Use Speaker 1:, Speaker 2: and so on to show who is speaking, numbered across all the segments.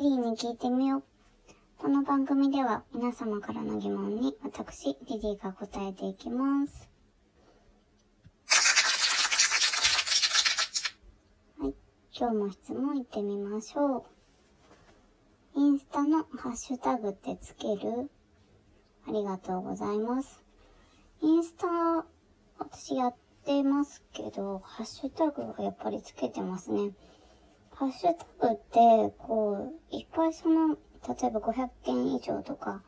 Speaker 1: リリーに聞いてみよう。この番組では皆様からの疑問に私、リリーが答えていきます。はい。今日も質問いってみましょう。インスタのハッシュタグってつける？ありがとうございます。インスタ、私やってますけど、ハッシュタグはやっぱりつけてますね。ハッシュタグって、こう、いっぱいその、例えば500件以上とか、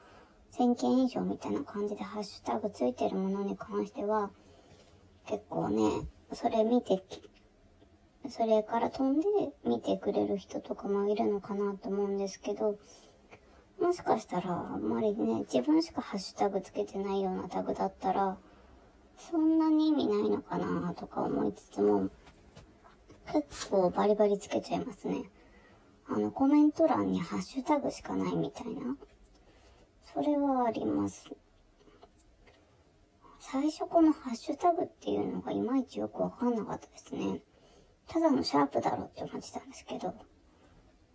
Speaker 1: 1000件以上みたいな感じでハッシュタグついてるものに関しては、結構ね、それ見て、それから飛んで見てくれる人とかもいるのかなと思うんですけど、もしかしたら、あんまりね、自分しかハッシュタグつけてないようなタグだったら、そんなに意味ないのかなとか思いつつも、結構バリバリつけちゃいますね。あの、コメント欄にハッシュタグしかないみたいな。それはあります。最初このハッシュタグっていうのがいまいちよくわかんなかったですね。ただのシャープだろって思ってたんですけど、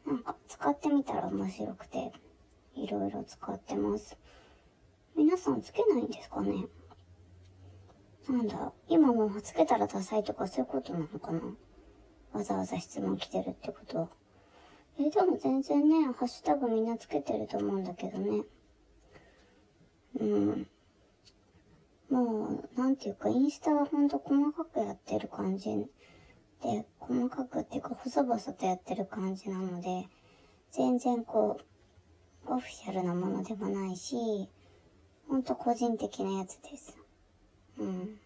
Speaker 1: なんか使ってみたら面白くて、いろいろ使ってます。皆さんつけないんですかね？なんだ、今もうつけたらダサいとかそういうことなのかな？わざわざ質問来てるってことは。え、でも全然ね、ハッシュタグみんなつけてると思うんだけどね。うん。もう、なんていうか、インスタはほんと細かくやってる感じで、細かくっていうか、細々とやってる感じなので、全然こう、オフィシャルなものでもないし、ほんと個人的なやつです。うん。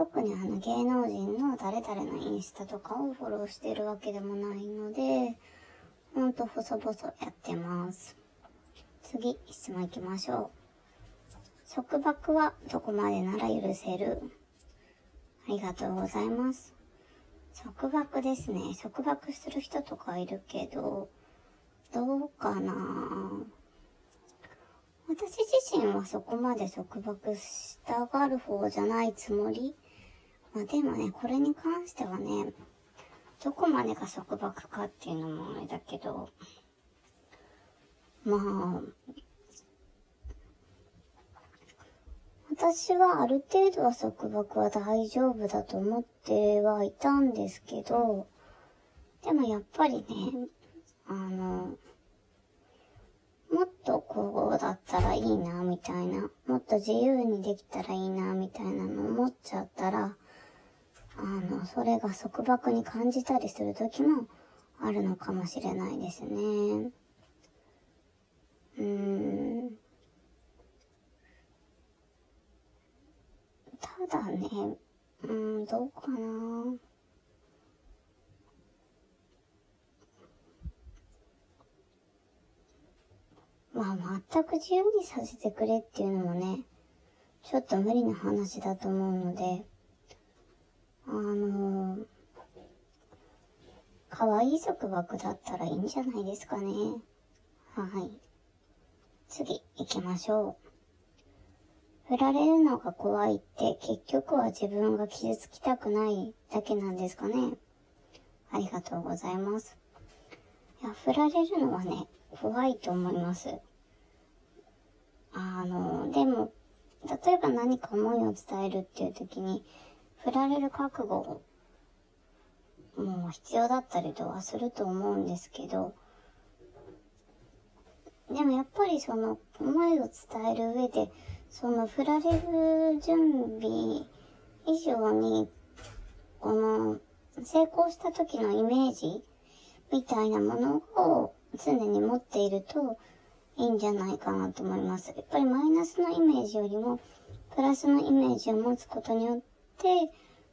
Speaker 1: 特にあの芸能人の誰々のインスタとかをフォローしてるわけでもないので、ほんと細々やってます。次、質問行きましょう。束縛はどこまでなら許せる？ありがとうございます。束縛ですね。束縛する人とかいるけど、どうかな？私自身はそこまで束縛したがる方じゃないつもりまあでもね、これに関してはね、どこまでが束縛かっていうのもあれだけど、まあ、私はある程度は束縛は大丈夫だと思ってはいたんですけど、でもやっぱりね、あの、もっとこうだったらいいな、みたいな、もっと自由にできたらいいな、みたいなの思っちゃったら、あの、それが束縛に感じたりする時もあるのかもしれないですね。うーん。ただね、うん、どうかな。まあ、全く自由にさせてくれっていうのもね、ちょっと無理な話だと思うので、あの、可愛い束縛だったらいいんじゃないですかね。はい。次、行きましょう。振られるのが怖いって結局は自分が傷つきたくないだけなんですかね。ありがとうございます。いや、振られるのはね、怖いと思います。あの、でも、例えば何か思いを伝えるっていう時に、振られる覚悟も必要だったりとはすると思うんですけど、でもやっぱりその思いを伝える上で、その振られる準備以上に、この成功した時のイメージみたいなものを常に持っているといいんじゃないかなと思います。やっぱりマイナスのイメージよりもプラスのイメージを持つことによって、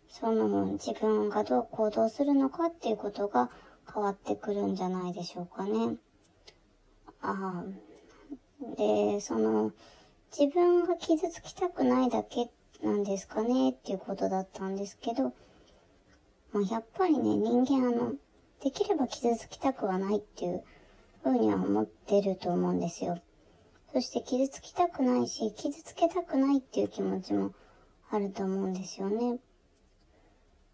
Speaker 1: その自分がどう行動するのかっていうことが変わってくるんじゃないでしょうかね。ああ。で、その、自分が傷つきたくないだけなんですかねっていうことだったんですけど、まあ、やっぱりね、人間あの、できれば傷つきたくはないっていうふうには思ってると思うんですよ。そして傷つきたくないし、傷つけたくないっていう気持ちもあると思うんですよね。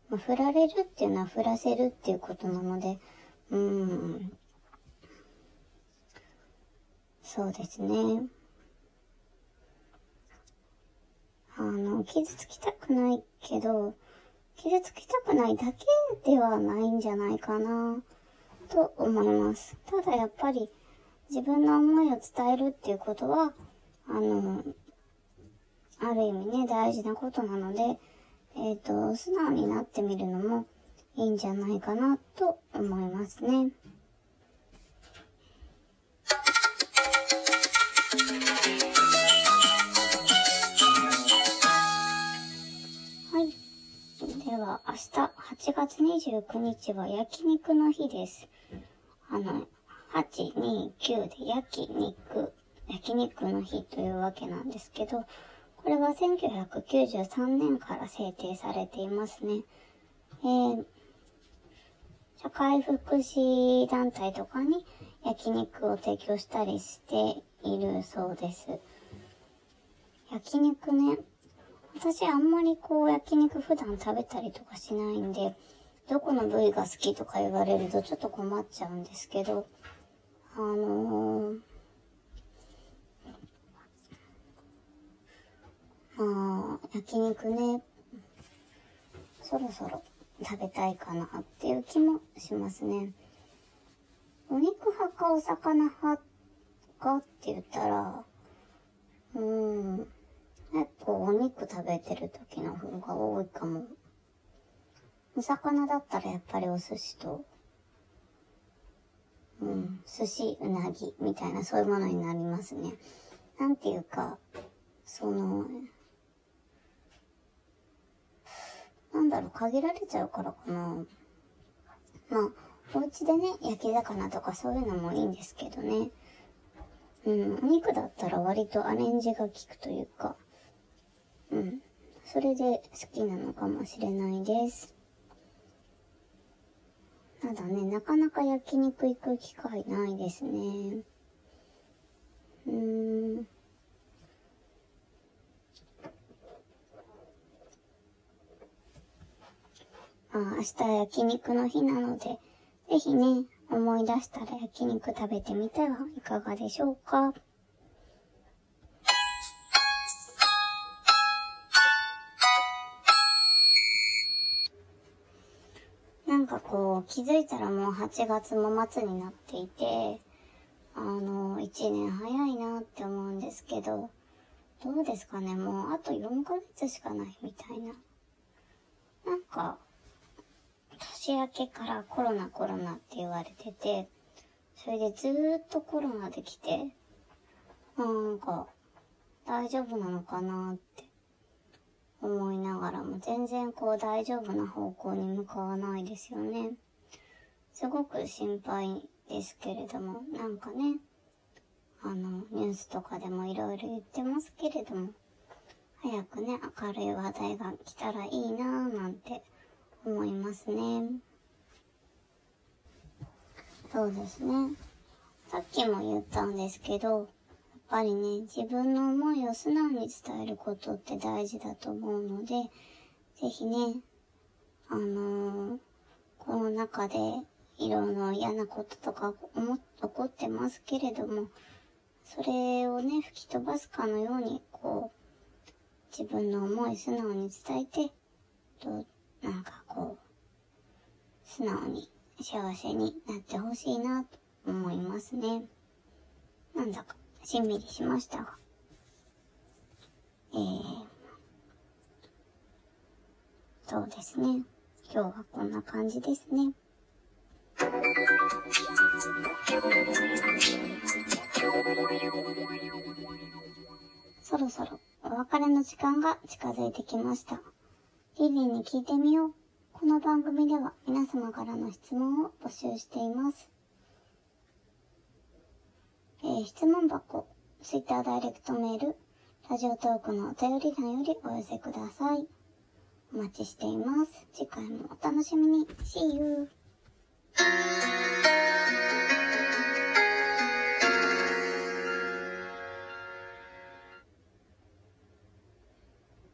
Speaker 1: まあ、振られるっていうのは振らせるっていうことなので、うん。そうですね。あの、傷つきたくないけど、傷つきたくないだけではないんじゃないかな、と思います。ただやっぱり、自分の思いを伝えるっていうことは、あの、ある意味ね、大事なことなので、えっ、ー、と、素直になってみるのもいいんじゃないかなと思いますね。はい。では明日8月29日は焼肉の日です。あの、8、2、9で焼肉、焼肉の日というわけなんですけど、これは1993年から制定されていますね。えー、社会福祉団体とかに焼肉を提供したりしているそうです。焼肉ね、私あんまりこう焼肉普段食べたりとかしないんで、どこの部位が好きとか言われるとちょっと困っちゃうんですけど、あのー、まあ、焼肉ね、そろそろ食べたいかなっていう気もしますね。お肉派かお魚派かって言ったら、うーん、結構お肉食べてる時の方が多いかも。お魚だったらやっぱりお寿司と、うん、寿司、うなぎみたいなそういうものになりますね。なんていうか、その、なんだろう、限られちゃうからかな。まあ、お家でね、焼き魚とかそういうのもいいんですけどね。うん、お肉だったら割とアレンジが効くというか、うん。それで好きなのかもしれないです。ただね、なかなか焼肉行く機会ないですね。うーん。あ明日焼肉の日なので、ぜひね、思い出したら焼肉食べてみてはいかがでしょうか。なんかこう、気づいたらもう8月も末になっていて、あの、1年早いなって思うんですけど、どうですかねもうあと4ヶ月しかないみたいな。なんか、年明けからコロナコロナって言われてて、それでずーっとコロナできて、なんか、大丈夫なのかなって思いながらも全然こう大丈夫な方向に向かわないですよね。すごく心配ですけれども、なんかね、あの、ニュースとかでもいろいろ言ってますけれども、早くね、明るい話題が来たらいいなぁなんて思いますね。そうですね。さっきも言ったんですけど、やっぱりね、自分の思いを素直に伝えることって大事だと思うので、ぜひね、あのー、この中でいろいろ嫌なこととか思、起こってますけれども、それをね、吹き飛ばすかのように、こう、自分の思い素直に伝えて、と、なんかこう、素直に幸せになってほしいなと思いますね。なんだかしんみりしましたが、えー、そうですね。今日はこんな感じですね。そろそろお別れの時間が近づいてきました。リリーに聞いてみよう。この番組では皆様からの質問を募集しています。えー、質問箱、ツイッターダイレクトメール、ラジオトークのお便り欄よりお寄せください。お待ちしています。次回もお楽しみに。See you!